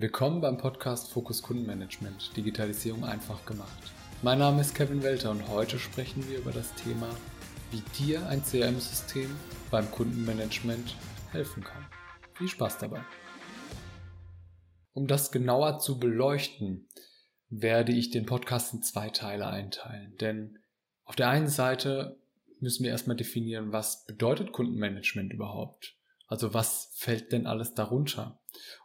Willkommen beim Podcast Fokus Kundenmanagement, Digitalisierung einfach gemacht. Mein Name ist Kevin Welter und heute sprechen wir über das Thema, wie dir ein CRM-System beim Kundenmanagement helfen kann. Viel Spaß dabei. Um das genauer zu beleuchten, werde ich den Podcast in zwei Teile einteilen. Denn auf der einen Seite müssen wir erstmal definieren, was bedeutet Kundenmanagement überhaupt? Also was fällt denn alles darunter?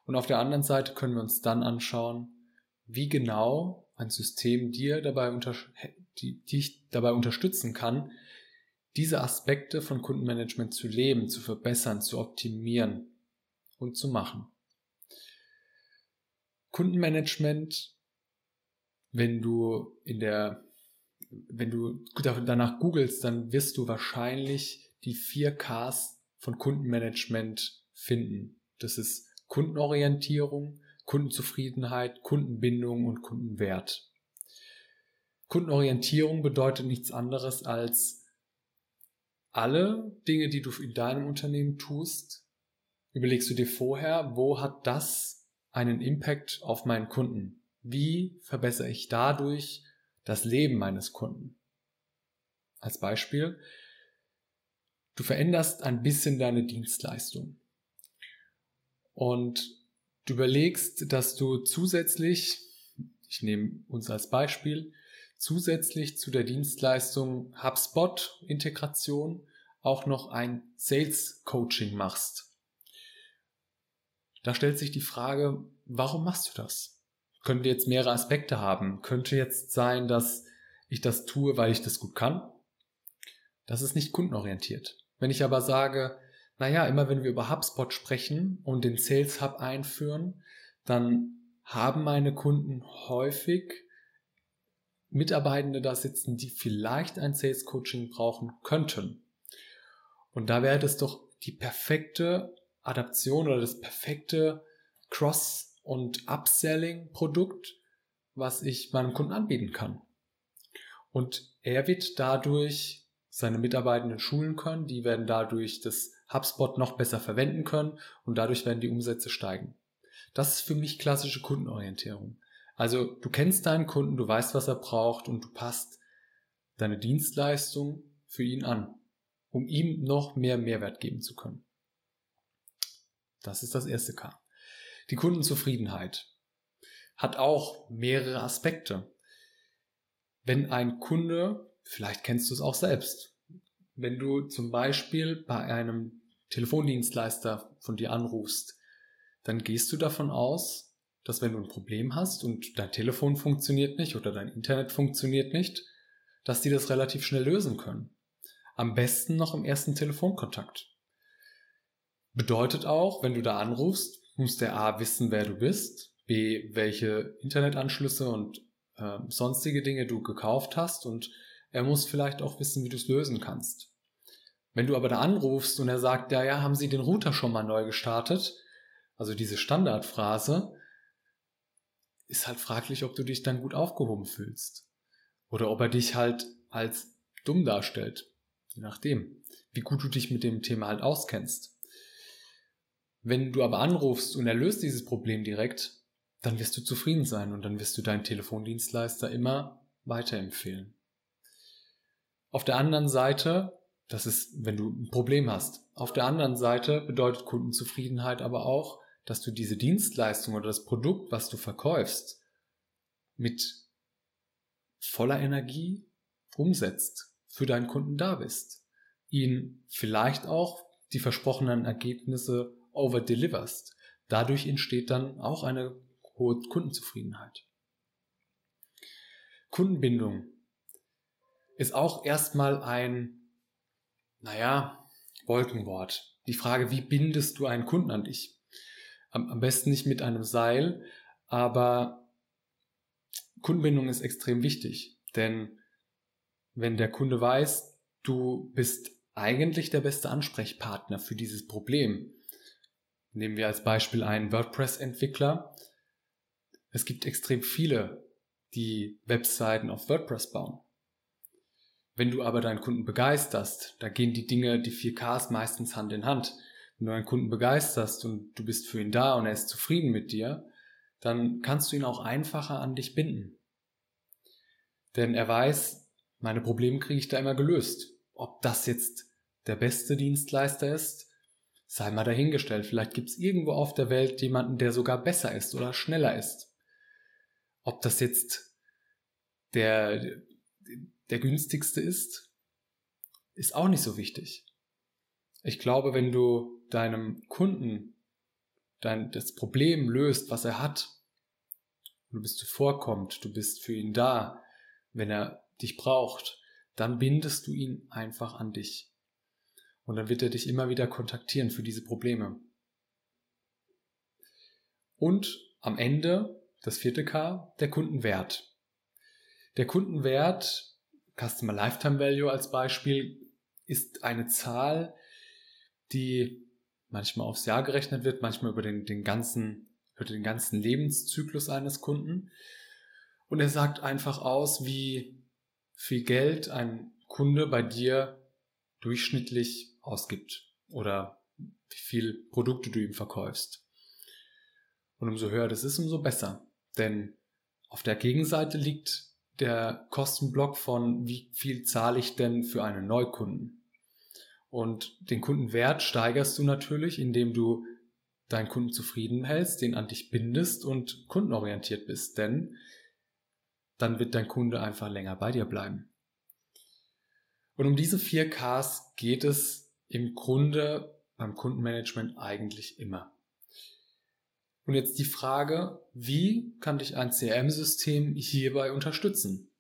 Und auf der anderen Seite können wir uns dann anschauen, wie genau ein System dir dabei unter, die, dich dabei unterstützen kann, diese Aspekte von Kundenmanagement zu leben, zu verbessern, zu optimieren und zu machen. Kundenmanagement, wenn du in der, wenn du danach googelst, dann wirst du wahrscheinlich die vier Ks von Kundenmanagement finden. Das ist Kundenorientierung, Kundenzufriedenheit, Kundenbindung und Kundenwert. Kundenorientierung bedeutet nichts anderes als alle Dinge, die du in deinem Unternehmen tust, überlegst du dir vorher, wo hat das einen Impact auf meinen Kunden? Wie verbessere ich dadurch das Leben meines Kunden? Als Beispiel, Du veränderst ein bisschen deine Dienstleistung. Und du überlegst, dass du zusätzlich, ich nehme uns als Beispiel, zusätzlich zu der Dienstleistung HubSpot Integration auch noch ein Sales Coaching machst. Da stellt sich die Frage, warum machst du das? Könnte jetzt mehrere Aspekte haben. Könnte jetzt sein, dass ich das tue, weil ich das gut kann. Das ist nicht kundenorientiert. Wenn ich aber sage, naja, immer wenn wir über HubSpot sprechen und den Sales Hub einführen, dann haben meine Kunden häufig Mitarbeitende da sitzen, die vielleicht ein Sales Coaching brauchen könnten. Und da wäre das doch die perfekte Adaption oder das perfekte Cross- und Upselling-Produkt, was ich meinem Kunden anbieten kann. Und er wird dadurch seine Mitarbeitenden schulen können. Die werden dadurch das HubSpot noch besser verwenden können und dadurch werden die Umsätze steigen. Das ist für mich klassische Kundenorientierung. Also du kennst deinen Kunden, du weißt, was er braucht und du passt deine Dienstleistung für ihn an, um ihm noch mehr Mehrwert geben zu können. Das ist das erste K. Die Kundenzufriedenheit hat auch mehrere Aspekte. Wenn ein Kunde Vielleicht kennst du es auch selbst. Wenn du zum Beispiel bei einem Telefondienstleister von dir anrufst, dann gehst du davon aus, dass wenn du ein Problem hast und dein Telefon funktioniert nicht oder dein Internet funktioniert nicht, dass die das relativ schnell lösen können. Am besten noch im ersten Telefonkontakt. Bedeutet auch, wenn du da anrufst, muss der A wissen, wer du bist, B, welche Internetanschlüsse und äh, sonstige Dinge du gekauft hast und er muss vielleicht auch wissen, wie du es lösen kannst. Wenn du aber da anrufst und er sagt, ja, ja, haben Sie den Router schon mal neu gestartet? Also diese Standardphrase, ist halt fraglich, ob du dich dann gut aufgehoben fühlst. Oder ob er dich halt als dumm darstellt. Je nachdem, wie gut du dich mit dem Thema halt auskennst. Wenn du aber anrufst und er löst dieses Problem direkt, dann wirst du zufrieden sein und dann wirst du deinen Telefondienstleister immer weiterempfehlen. Auf der anderen Seite, das ist, wenn du ein Problem hast. Auf der anderen Seite bedeutet Kundenzufriedenheit aber auch, dass du diese Dienstleistung oder das Produkt, was du verkaufst, mit voller Energie umsetzt, für deinen Kunden da bist, ihn vielleicht auch die versprochenen Ergebnisse overdeliverst. Dadurch entsteht dann auch eine hohe Kundenzufriedenheit. Kundenbindung ist auch erstmal ein, naja, Wolkenwort. Die Frage, wie bindest du einen Kunden an dich? Am, am besten nicht mit einem Seil, aber Kundenbindung ist extrem wichtig, denn wenn der Kunde weiß, du bist eigentlich der beste Ansprechpartner für dieses Problem. Nehmen wir als Beispiel einen WordPress-Entwickler. Es gibt extrem viele, die Webseiten auf WordPress bauen. Wenn du aber deinen Kunden begeisterst, da gehen die Dinge, die 4Ks meistens Hand in Hand. Wenn du einen Kunden begeisterst und du bist für ihn da und er ist zufrieden mit dir, dann kannst du ihn auch einfacher an dich binden. Denn er weiß, meine Probleme kriege ich da immer gelöst. Ob das jetzt der beste Dienstleister ist, sei mal dahingestellt. Vielleicht gibt es irgendwo auf der Welt jemanden, der sogar besser ist oder schneller ist. Ob das jetzt der, der günstigste ist, ist auch nicht so wichtig. Ich glaube, wenn du deinem Kunden dein, das Problem löst, was er hat, du bist zuvorkommt, du bist für ihn da, wenn er dich braucht, dann bindest du ihn einfach an dich. Und dann wird er dich immer wieder kontaktieren für diese Probleme. Und am Ende, das vierte K, der Kundenwert. Der Kundenwert, Customer Lifetime Value als Beispiel, ist eine Zahl, die manchmal aufs Jahr gerechnet wird, manchmal über den, den ganzen, über den ganzen Lebenszyklus eines Kunden. Und er sagt einfach aus, wie viel Geld ein Kunde bei dir durchschnittlich ausgibt oder wie viel Produkte du ihm verkaufst. Und umso höher das ist, umso besser. Denn auf der Gegenseite liegt der Kostenblock von wie viel zahle ich denn für einen Neukunden. Und den Kundenwert steigerst du natürlich, indem du deinen Kunden zufrieden hältst, den an dich bindest und kundenorientiert bist. Denn dann wird dein Kunde einfach länger bei dir bleiben. Und um diese vier Ks geht es im Grunde beim Kundenmanagement eigentlich immer. Und jetzt die Frage, wie kann dich ein CRM-System hierbei unterstützen?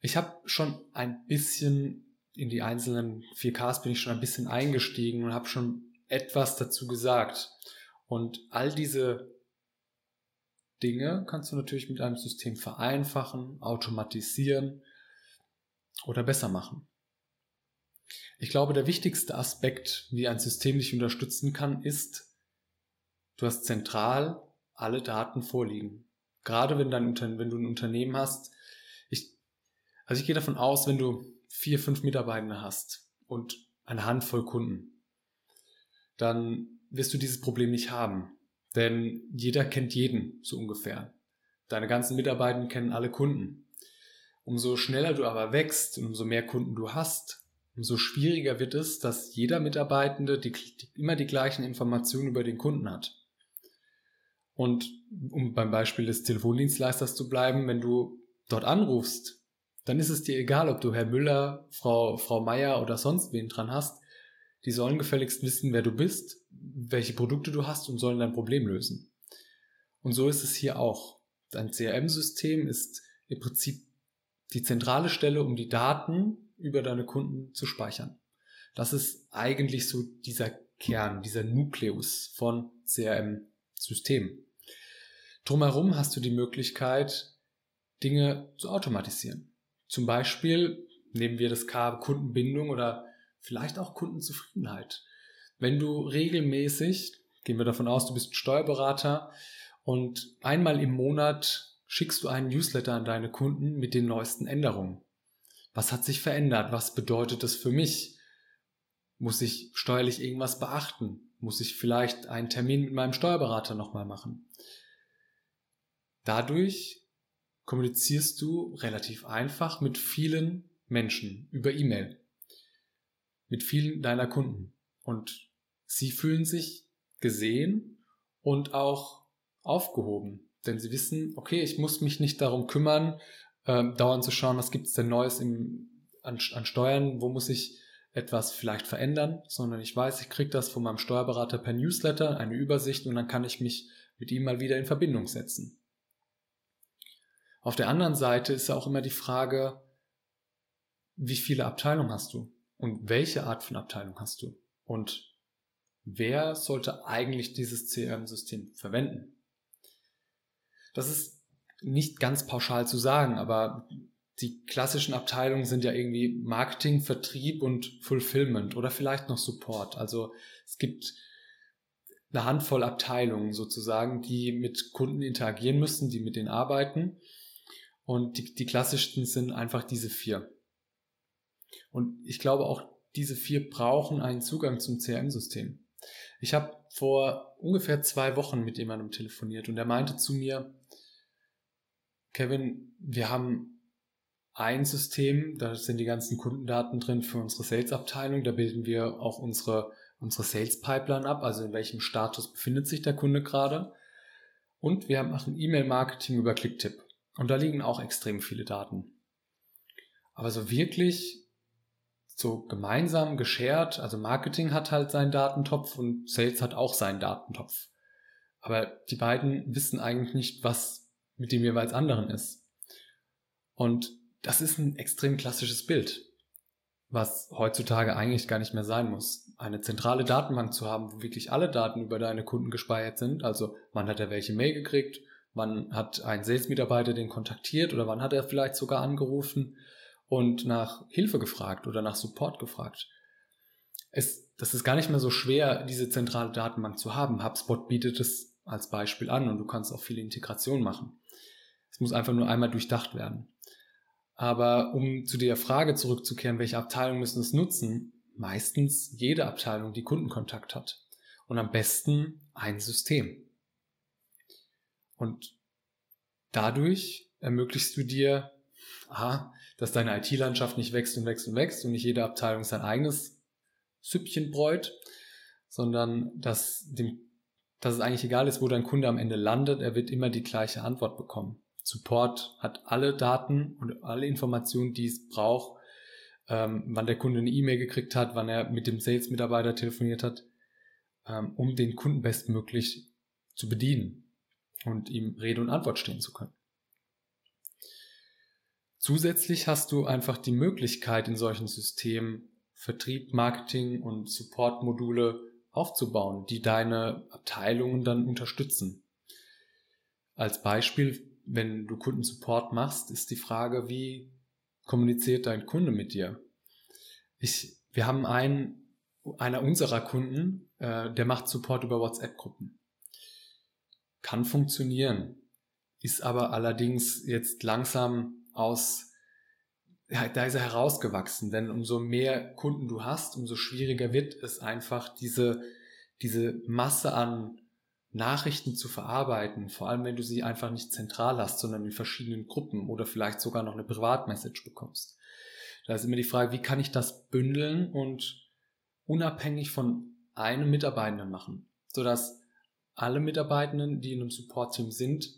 Ich habe schon ein bisschen in die einzelnen 4Ks bin ich schon ein bisschen eingestiegen und habe schon etwas dazu gesagt. Und all diese Dinge kannst du natürlich mit einem System vereinfachen, automatisieren oder besser machen. Ich glaube, der wichtigste Aspekt, wie ein System dich unterstützen kann, ist, du hast zentral alle Daten vorliegen. Gerade wenn, dein, wenn du ein Unternehmen hast, ich, also ich gehe davon aus, wenn du vier, fünf Mitarbeiter hast und eine Handvoll Kunden, dann wirst du dieses Problem nicht haben. Denn jeder kennt jeden, so ungefähr. Deine ganzen Mitarbeiter kennen alle Kunden. Umso schneller du aber wächst und umso mehr Kunden du hast, umso schwieriger wird es, dass jeder Mitarbeitende die, die, immer die gleichen Informationen über den Kunden hat. Und um beim Beispiel des Telefondienstleisters zu bleiben, wenn du dort anrufst, dann ist es dir egal, ob du Herr Müller, Frau, Frau Meier oder sonst wen dran hast. Die sollen gefälligst wissen, wer du bist, welche Produkte du hast und sollen dein Problem lösen. Und so ist es hier auch. Dein CRM-System ist im Prinzip die zentrale Stelle, um die Daten über deine Kunden zu speichern. Das ist eigentlich so dieser Kern, dieser Nukleus von CRM-Systemen. Drumherum hast du die Möglichkeit, Dinge zu automatisieren. Zum Beispiel nehmen wir das K Kundenbindung oder vielleicht auch Kundenzufriedenheit. Wenn du regelmäßig, gehen wir davon aus, du bist Steuerberater und einmal im Monat schickst du einen Newsletter an deine Kunden mit den neuesten Änderungen. Was hat sich verändert? Was bedeutet das für mich? Muss ich steuerlich irgendwas beachten? Muss ich vielleicht einen Termin mit meinem Steuerberater nochmal machen? Dadurch kommunizierst du relativ einfach mit vielen Menschen über E-Mail mit vielen deiner Kunden. Und sie fühlen sich gesehen und auch aufgehoben. Denn sie wissen, okay, ich muss mich nicht darum kümmern, äh, dauernd zu schauen, was gibt es denn Neues im, an, an Steuern, wo muss ich etwas vielleicht verändern, sondern ich weiß, ich kriege das von meinem Steuerberater per Newsletter, eine Übersicht und dann kann ich mich mit ihm mal wieder in Verbindung setzen. Auf der anderen Seite ist auch immer die Frage, wie viele Abteilungen hast du? Und welche Art von Abteilung hast du? Und wer sollte eigentlich dieses CRM-System verwenden? Das ist nicht ganz pauschal zu sagen, aber die klassischen Abteilungen sind ja irgendwie Marketing, Vertrieb und Fulfillment oder vielleicht noch Support. Also es gibt eine Handvoll Abteilungen sozusagen, die mit Kunden interagieren müssen, die mit denen arbeiten. Und die, die klassischsten sind einfach diese vier. Und ich glaube auch, diese vier brauchen einen Zugang zum CRM-System. Ich habe vor ungefähr zwei Wochen mit jemandem telefoniert und er meinte zu mir, Kevin, wir haben ein System, da sind die ganzen Kundendaten drin für unsere Sales-Abteilung, da bilden wir auch unsere, unsere Sales-Pipeline ab, also in welchem Status befindet sich der Kunde gerade. Und wir machen E-Mail-Marketing über Clicktip. Und da liegen auch extrem viele Daten. Aber so wirklich so gemeinsam geshared, also Marketing hat halt seinen Datentopf und Sales hat auch seinen Datentopf. Aber die beiden wissen eigentlich nicht, was mit dem jeweils anderen ist. Und das ist ein extrem klassisches Bild, was heutzutage eigentlich gar nicht mehr sein muss. Eine zentrale Datenbank zu haben, wo wirklich alle Daten über deine Kunden gespeichert sind, also wann hat er welche Mail gekriegt, wann hat ein Sales-Mitarbeiter den kontaktiert oder wann hat er vielleicht sogar angerufen und nach Hilfe gefragt oder nach Support gefragt. Es, das ist gar nicht mehr so schwer, diese zentrale Datenbank zu haben. HubSpot bietet es als Beispiel an und du kannst auch viele Integrationen machen. Es muss einfach nur einmal durchdacht werden. Aber um zu der Frage zurückzukehren, welche Abteilungen müssen es nutzen? Meistens jede Abteilung, die Kundenkontakt hat. Und am besten ein System. Und dadurch ermöglichst du dir, aha, dass deine IT-Landschaft nicht wächst und wächst und wächst und nicht jede Abteilung sein eigenes Süppchen bräut, sondern dass, dem, dass es eigentlich egal ist, wo dein Kunde am Ende landet, er wird immer die gleiche Antwort bekommen. Support hat alle Daten und alle Informationen, die es braucht, ähm, wann der Kunde eine E-Mail gekriegt hat, wann er mit dem Sales-Mitarbeiter telefoniert hat, ähm, um den Kunden bestmöglich zu bedienen und ihm Rede und Antwort stehen zu können. Zusätzlich hast du einfach die Möglichkeit, in solchen Systemen Vertrieb, Marketing und Support-Module aufzubauen, die deine Abteilungen dann unterstützen. Als Beispiel, wenn du Kundensupport machst, ist die Frage, wie kommuniziert dein Kunde mit dir? Ich, wir haben einen, einer unserer Kunden, äh, der macht Support über WhatsApp-Gruppen. Kann funktionieren, ist aber allerdings jetzt langsam aus, ja, da ist er herausgewachsen, denn umso mehr Kunden du hast, umso schwieriger wird es einfach, diese, diese Masse an Nachrichten zu verarbeiten, vor allem wenn du sie einfach nicht zentral hast, sondern in verschiedenen Gruppen oder vielleicht sogar noch eine Privatmessage bekommst. Da ist immer die Frage, wie kann ich das bündeln und unabhängig von einem Mitarbeitenden machen, sodass alle Mitarbeitenden, die in einem Support-Team sind,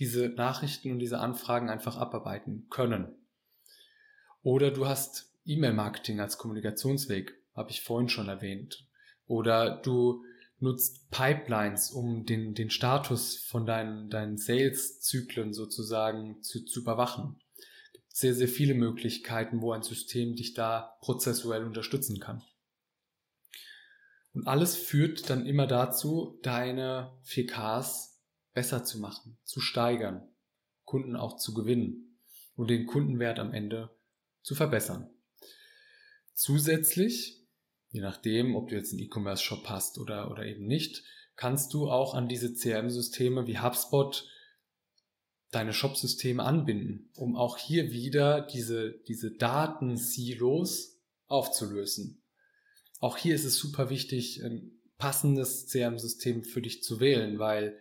diese Nachrichten und diese Anfragen einfach abarbeiten können. Oder du hast E-Mail-Marketing als Kommunikationsweg, habe ich vorhin schon erwähnt. Oder du nutzt Pipelines, um den, den Status von deinen, deinen Sales-Zyklen sozusagen zu, zu überwachen. Es gibt sehr, sehr viele Möglichkeiten, wo ein System dich da prozessuell unterstützen kann. Und alles führt dann immer dazu, deine 4Ks besser zu machen, zu steigern, Kunden auch zu gewinnen und den Kundenwert am Ende zu verbessern. Zusätzlich je nachdem, ob du jetzt einen E-Commerce-Shop hast oder, oder eben nicht, kannst du auch an diese CRM-Systeme wie HubSpot deine Shop-Systeme anbinden, um auch hier wieder diese, diese Datensilos aufzulösen. Auch hier ist es super wichtig, ein passendes CRM-System für dich zu wählen, weil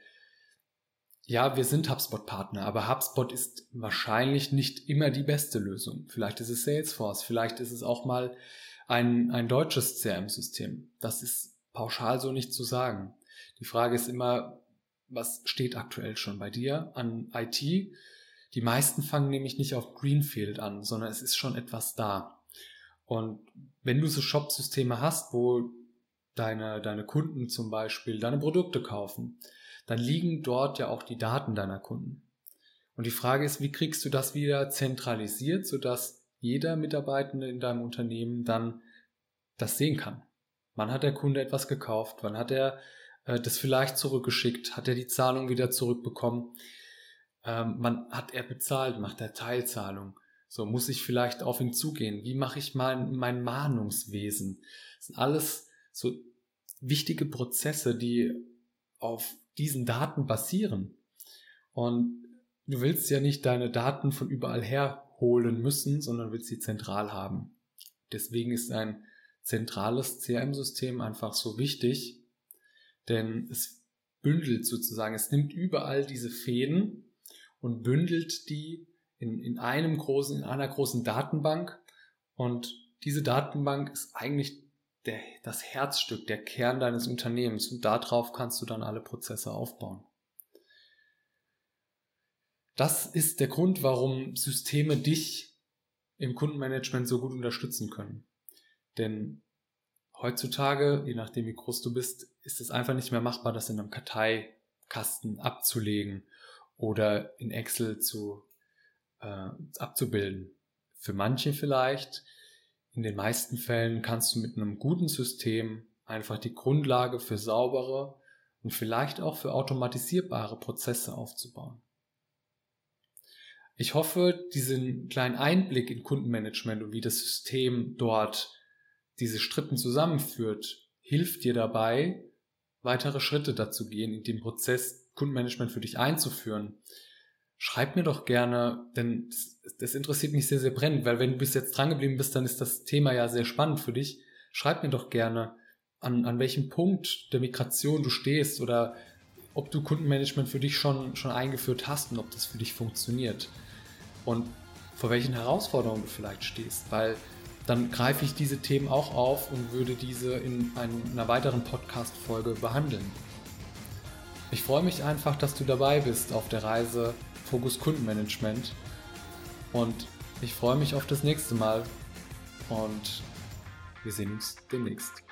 ja, wir sind HubSpot-Partner, aber HubSpot ist wahrscheinlich nicht immer die beste Lösung. Vielleicht ist es Salesforce, vielleicht ist es auch mal ein, ein deutsches CRM-System. Das ist pauschal so nicht zu sagen. Die Frage ist immer, was steht aktuell schon bei dir an IT? Die meisten fangen nämlich nicht auf Greenfield an, sondern es ist schon etwas da. Und wenn du so Shop-Systeme hast, wo deine, deine Kunden zum Beispiel deine Produkte kaufen, dann liegen dort ja auch die Daten deiner Kunden. Und die Frage ist, wie kriegst du das wieder zentralisiert, sodass jeder Mitarbeitende in deinem Unternehmen dann das sehen kann. Wann hat der Kunde etwas gekauft? Wann hat er äh, das vielleicht zurückgeschickt? Hat er die Zahlung wieder zurückbekommen? Ähm, wann hat er bezahlt? Macht er Teilzahlung? So muss ich vielleicht auf ihn zugehen. Wie mache ich mein, mein Mahnungswesen? Das sind alles so wichtige Prozesse, die auf diesen Daten basieren. Und du willst ja nicht deine Daten von überall her holen müssen, sondern wird sie zentral haben. Deswegen ist ein zentrales CRM-System einfach so wichtig, denn es bündelt sozusagen, es nimmt überall diese Fäden und bündelt die in, in einem großen, in einer großen Datenbank und diese Datenbank ist eigentlich der, das Herzstück, der Kern deines Unternehmens und darauf kannst du dann alle Prozesse aufbauen. Das ist der Grund, warum Systeme dich im Kundenmanagement so gut unterstützen können. Denn heutzutage, je nachdem wie groß du bist, ist es einfach nicht mehr machbar, das in einem Karteikasten abzulegen oder in Excel zu, äh, abzubilden. Für manche vielleicht, in den meisten Fällen kannst du mit einem guten System einfach die Grundlage für saubere und vielleicht auch für automatisierbare Prozesse aufzubauen. Ich hoffe, diesen kleinen Einblick in Kundenmanagement und wie das System dort diese Schritten zusammenführt, hilft dir dabei, weitere Schritte dazu gehen, in den Prozess Kundenmanagement für dich einzuführen. Schreib mir doch gerne, denn das, das interessiert mich sehr, sehr brennend, weil wenn du bis jetzt drangeblieben bist, dann ist das Thema ja sehr spannend für dich. Schreib mir doch gerne, an, an welchem Punkt der Migration du stehst oder ob du Kundenmanagement für dich schon, schon eingeführt hast und ob das für dich funktioniert. Und vor welchen Herausforderungen du vielleicht stehst, weil dann greife ich diese Themen auch auf und würde diese in einer weiteren Podcast-Folge behandeln. Ich freue mich einfach, dass du dabei bist auf der Reise Fokus Kundenmanagement und ich freue mich auf das nächste Mal und wir sehen uns demnächst.